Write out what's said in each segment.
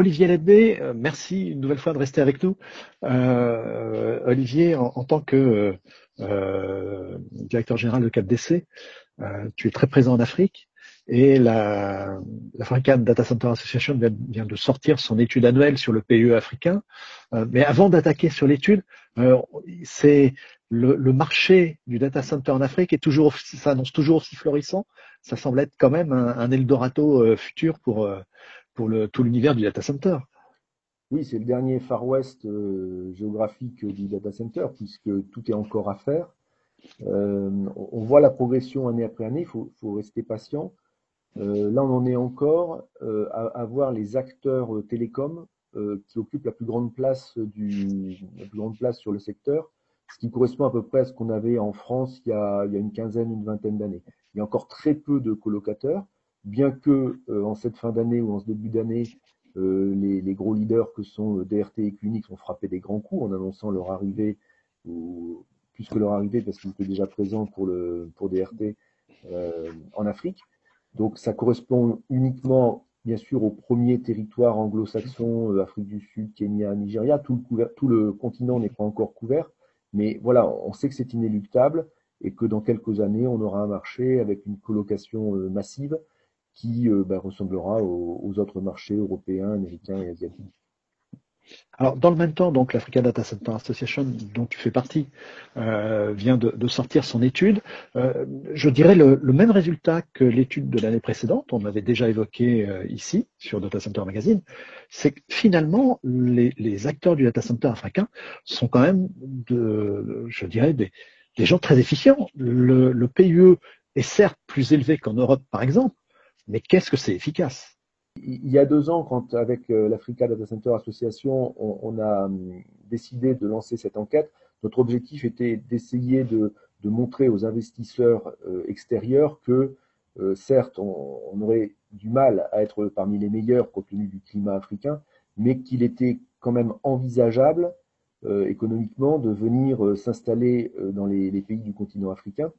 Olivier Ledbé, merci une nouvelle fois de rester avec nous. Olivier, en, tant que directeur général de CapDC, tu es très présent en Afrique et la, l'African Data Center Association vient, de sortir son étude annuelle sur le PE africain. Euh, mais avant d'attaquer sur l'étude, euh, c'est le, marché du data center en Afrique est toujours, s'annonce toujours aussi florissant. Ça semble être quand même un, Eldorado euh, futur pour, tout l'univers du data center. Oui, c'est le dernier Far West géographique du data center puisque tout est encore à faire. on voit la progression année après année, il faut, rester patient. Euh, là, on en est encore euh, à, voir les acteurs euh, télécoms qui occupent la plus grande place du, la plus grande place sur le secteur, ce qui correspond à peu près à ce qu'on avait en France il y a une quinzaine, une vingtaine d'années. Il y a encore très peu de colocateurs, bien que en cette fin d'année ou en ce début d'année, les, les, gros leaders que sont DRT et Qunix ont frappé des grands coups en annonçant leur arrivée, ou plus que leur arrivée parce qu'ils étaient déjà présents pour, DRT euh, en Afrique. Donc ça correspond uniquement, bien sûr, au premier territoire anglo-saxon, euh, Afrique du Sud, Kenya, Nigeria. Tout le, continent n'est pas encore couvert. Mais voilà, on sait que c'est inéluctable et que dans quelques années, on aura un marché avec une colocation euh, massive qui euh, ben, ressemblera aux, autres marchés européens, américains et asiatiques. Alors, dans le même temps, donc l'Africa Data Center Association, dont tu fais partie, euh, vient de, sortir son étude. Euh, je dirais le, même résultat que l'étude de l'année précédente, on avait déjà évoqué ici sur Data Center Magazine, c'est que finalement les, acteurs du data center africain sont quand même, je dirais, des, gens très efficients. Le, le PIE est certes plus élevé qu'en Europe, par exemple, mais qu'est-ce que c'est efficace? Il y a deux ans, quand avec euh, l'Africa Data Center Association, on, a hum, décidé de lancer cette enquête, notre objectif était d'essayer de, montrer aux investisseurs euh, extérieurs que, euh, certes, on, aurait du mal à être parmi les meilleurs compte tenu du climat africain, mais qu'il était quand même envisageable économiquement de venir s'installer dans les, pays du continent africain.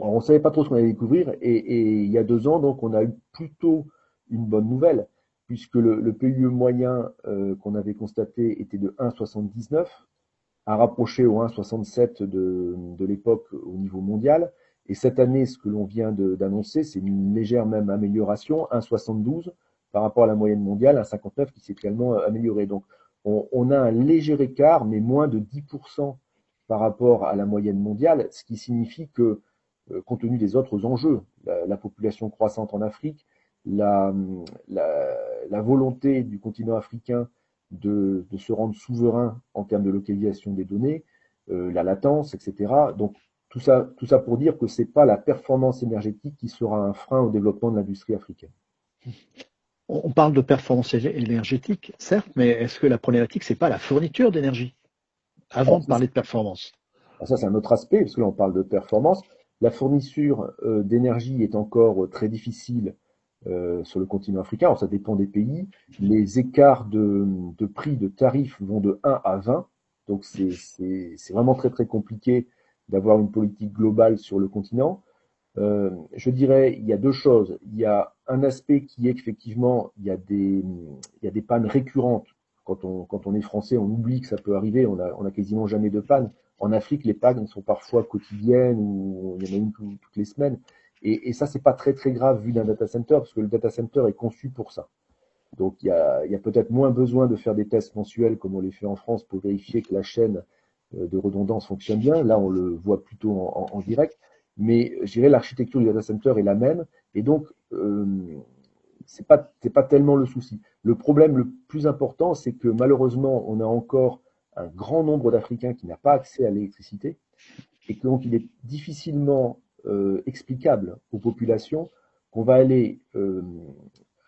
On ne savait pas trop ce qu'on allait découvrir, et, il y a deux ans, donc, on a eu plutôt une bonne nouvelle, puisque le, le PIE moyen euh, qu'on avait constaté était de 1,79, à rapprocher au 1,67 de, l'époque au niveau mondial. Et cette année, ce que l'on vient d'annoncer, c'est une légère même amélioration, 1,72 par rapport à la moyenne mondiale, 1,59 qui s'est réellement amélioré. Donc, on, a un léger écart, mais moins de 10% par rapport à la moyenne mondiale, ce qui signifie que, euh, compte tenu des autres enjeux, la, la population croissante en Afrique, la, la, volonté du continent africain de, de, se rendre souverain en termes de localisation des données, euh, la latence, etc. Donc tout ça, tout ça pour dire que c'est pas la performance énergétique qui sera un frein au développement de l'industrie africaine. On parle de performance énergétique, certes, mais est-ce que la problématique c'est pas la fourniture d'énergie? Avant de parler de performance Ça c'est un autre aspect parce que là on parle de performance. La fourniture euh, d'énergie est encore très difficile euh, sur le continent africain. Ça dépend des pays. Les écarts de, prix, de tarifs vont de 1 à 20. Donc, c'est vraiment très, très compliqué d'avoir une politique globale sur le continent. Euh, je dirais, il y a deux choses. Il y a un aspect qui est qu'effectivement, il y a des pannes récurrentes. Quand on, est français, on oublie que ça peut arriver. On a, quasiment jamais de panne. En Afrique, les pannes sont parfois quotidiennes ou il y en a une toutes les semaines. Et, et ça, c'est pas très très grave vu d'un data center, parce que le data center est conçu pour ça. Donc il y a, peut-être moins besoin de faire des tests mensuels comme on les fait en France pour vérifier que la chaîne euh, de redondance fonctionne bien. Là, on le voit plutôt en, en, direct. Mais je dirais l'architecture du data center est la même, et donc euh, c'est pas pas tellement le souci. Le problème le plus important, c'est que malheureusement, on a encore un grand nombre d'Africains qui n'a pas accès à l'électricité, et que donc il est difficilement euh, explicable aux populations qu'on va aller euh,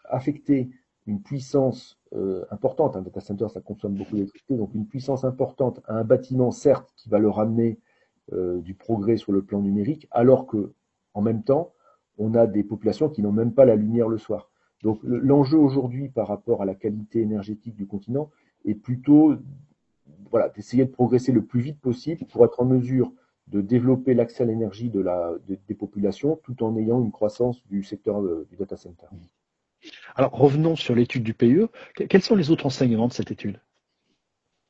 affecter une puissance euh, importante, un data center ça consomme beaucoup d'électricité, donc une puissance importante à un bâtiment certes qui va leur amener du progrès sur le plan numérique, alors que en même temps on a des populations qui n'ont même pas la lumière le soir. Donc l'enjeu aujourd'hui par rapport à la qualité énergétique du continent est plutôt voilà, d'essayer de progresser le plus vite possible pour être en mesure de développer l'accès à l'énergie de la, des populations tout en ayant une croissance du secteur euh, du data center. Alors revenons sur l'étude du PE. Quels sont les autres enseignements de cette étude?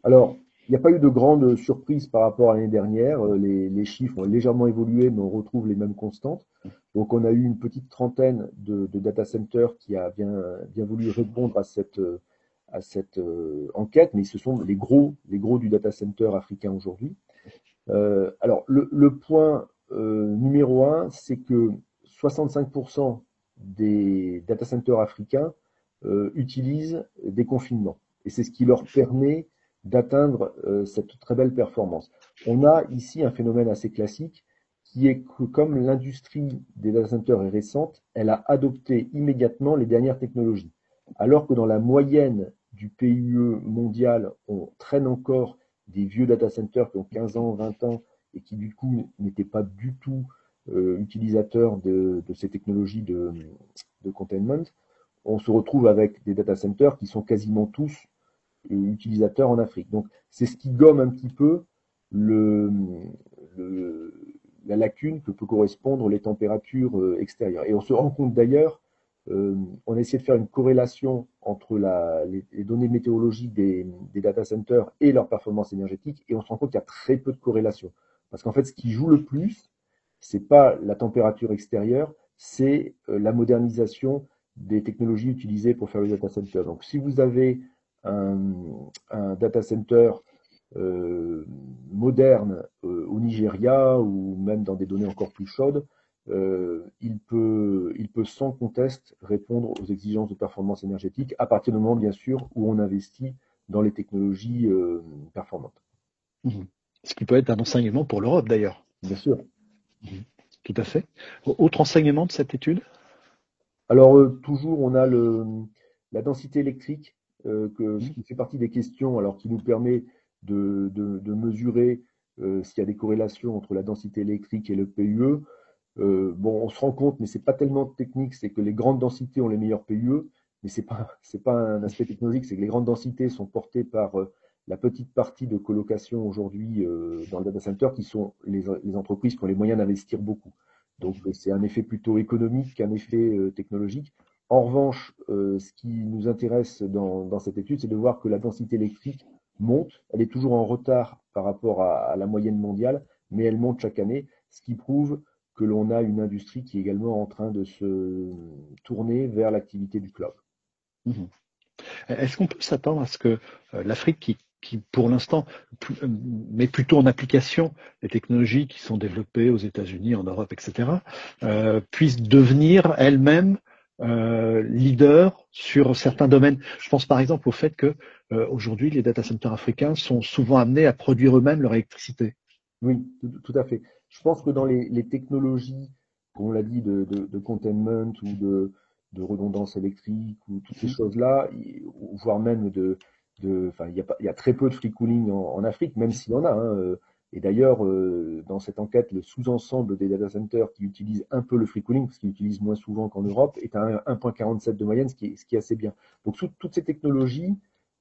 Alors, il n'y a pas eu de grande surprise par rapport à l'année dernière. Euh, les, chiffres ont légèrement évolué, mais on retrouve les mêmes constantes. Donc, on a eu une petite trentaine de, data centers qui a bien, voulu répondre à cette, à cette euh, enquête, mais ce sont les gros, les gros du data center africain aujourd'hui. Euh, alors, le, point numéro un, c'est que 65% des data centers africains utilisent des confinements. Et c'est ce qui leur permet d'atteindre euh, cette très belle performance. On a ici un phénomène assez classique qui est que comme l'industrie des data centers est récente, elle a adopté immédiatement les dernières technologies. Alors que dans la moyenne du PUE mondial, on traîne encore des vieux data centers qui ont 15 ans, 20 ans et qui du coup n'étaient pas du tout euh, utilisateurs de, ces technologies de, de containment, on se retrouve avec des data centers qui sont quasiment tous utilisateurs en Afrique. Donc c'est ce qui gomme un petit peu la lacune que peut correspondre les températures euh, extérieures. Et on se rend compte d'ailleurs, euh, on a essayé de faire une corrélation entre les, données météorologiques des, data centers et leur performance énergétique, et on se rend compte qu'il y a très peu de corrélation. Parce qu'en fait, ce qui joue le plus, c'est pas la température extérieure, c'est euh, la modernisation des technologies utilisées pour faire le data center. Donc, si vous avez un, data center euh, moderne euh, au Nigeria ou même dans des données encore plus chaudes, euh, il, peut, il peut sans conteste répondre aux exigences de performance énergétique à partir du moment, bien sûr, où on investit dans les technologies performantes. Mmh. Ce qui peut être un enseignement pour l'Europe d'ailleurs. Bien sûr. Mmh. Tout à fait. Autre enseignement de cette étude? Alors, toujours, on a le, la densité électrique que, mmh. qui fait partie des questions, alors qui nous permet de, de, mesurer euh, s'il y a des corrélations entre la densité électrique et le PUE. Euh, bon, on se rend compte, mais c'est pas tellement technique, c'est que les grandes densités ont les meilleurs PUE, mais c'est pas c'est pas un aspect technologique, c'est que les grandes densités sont portées par la petite partie de colocation aujourd'hui dans le data center, qui sont les, les, entreprises qui ont les moyens d'investir beaucoup. Donc c'est un effet plutôt économique qu'un effet technologique. En revanche, euh, ce qui nous intéresse dans, cette étude, c'est de voir que la densité électrique monte. Elle est toujours en retard par rapport à, la moyenne mondiale, mais elle monte chaque année, ce qui prouve que l'on a une industrie qui est également en train de se tourner vers l'activité du cloud. Mhm. Est-ce qu'on peut s'attendre à ce que euh, l'Afrique, qui, pour l'instant euh, met plutôt en application les technologies qui sont développées aux États-Unis, en Europe, etc., puisse devenir elle-même euh, leader sur certains domaines. Je pense par exemple au fait que euh, aujourd'hui les data centers africains sont souvent amenés à produire eux-mêmes leur électricité. Oui, tout, à fait. Je pense que dans les, technologies, comme on l'a dit, de, containment ou de, redondance électrique ou toutes ces mhm. choses-là, voire même de, enfin, il y, a, très peu de free cooling en, Afrique, même s'il y en a. Hein, euh, et d'ailleurs, euh, dans cette enquête, le sous-ensemble des data centers qui utilisent un peu le free cooling, parce qu'ils utilisent moins souvent qu'en Europe, est à 1.47 de moyenne, ce qui, est, ce qui est assez bien. Donc toutes ces technologies,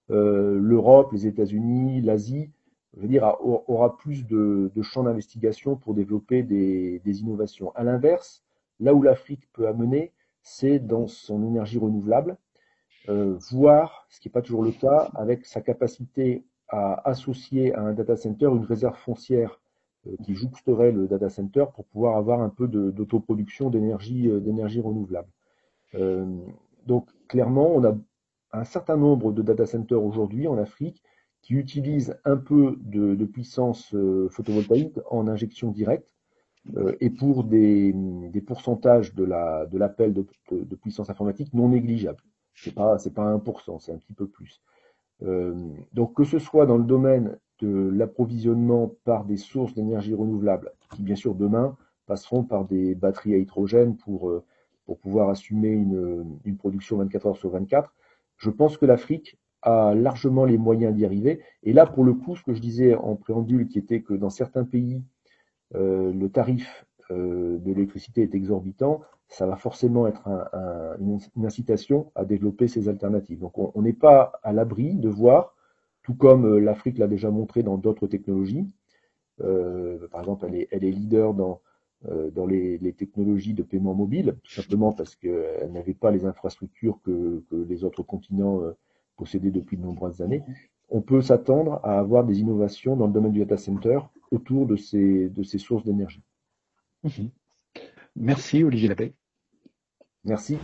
euh, l'Europe, les États-Unis, l'Asie, je veux dire, aura plus de, champs d'investigation pour développer des, des innovations. À l'inverse, là où l'Afrique peut amener, c'est dans son énergie renouvelable, euh, voire, ce qui n'est pas toujours le cas, avec sa capacité à associer à un data center une réserve foncière euh, qui jouxterait le data center pour pouvoir avoir un peu d'autoproduction d'énergie euh, renouvelable. Euh, donc clairement, on a un certain nombre de data centers aujourd'hui en Afrique qui utilisent un peu de, puissance photovoltaïque en injection directe et pour des, pourcentages de l'appel de, puissance informatique non négligeables. C'est pas c'est pas 1%, c'est un petit peu plus. Euh, donc que ce soit dans le domaine de l'approvisionnement par des sources d'énergie renouvelable, qui bien sûr demain passeront par des batteries à hydrogène pour, euh, pour pouvoir assumer une, une production 24 heures sur 24, je pense que l'Afrique a largement les moyens d'y arriver. Et là, pour le coup, ce que je disais en préambule, qui était que dans certains pays, euh, le tarif de l'électricité est exorbitant, ça va forcément être une, incitation à développer ces alternatives. Donc on n'est pas à l'abri de voir, tout comme euh, l'Afrique l'a déjà montré dans d'autres technologies, euh, par exemple elle est, leader dans, les, technologies de paiement mobile, tout simplement parce qu'elles n'avaient pas les infrastructures que, les autres continents possédaient depuis de nombreuses années. On peut s'attendre à avoir des innovations dans le domaine du data center autour de ces sources d'énergie. Mhm. Merci Olivier Labbé. Merci.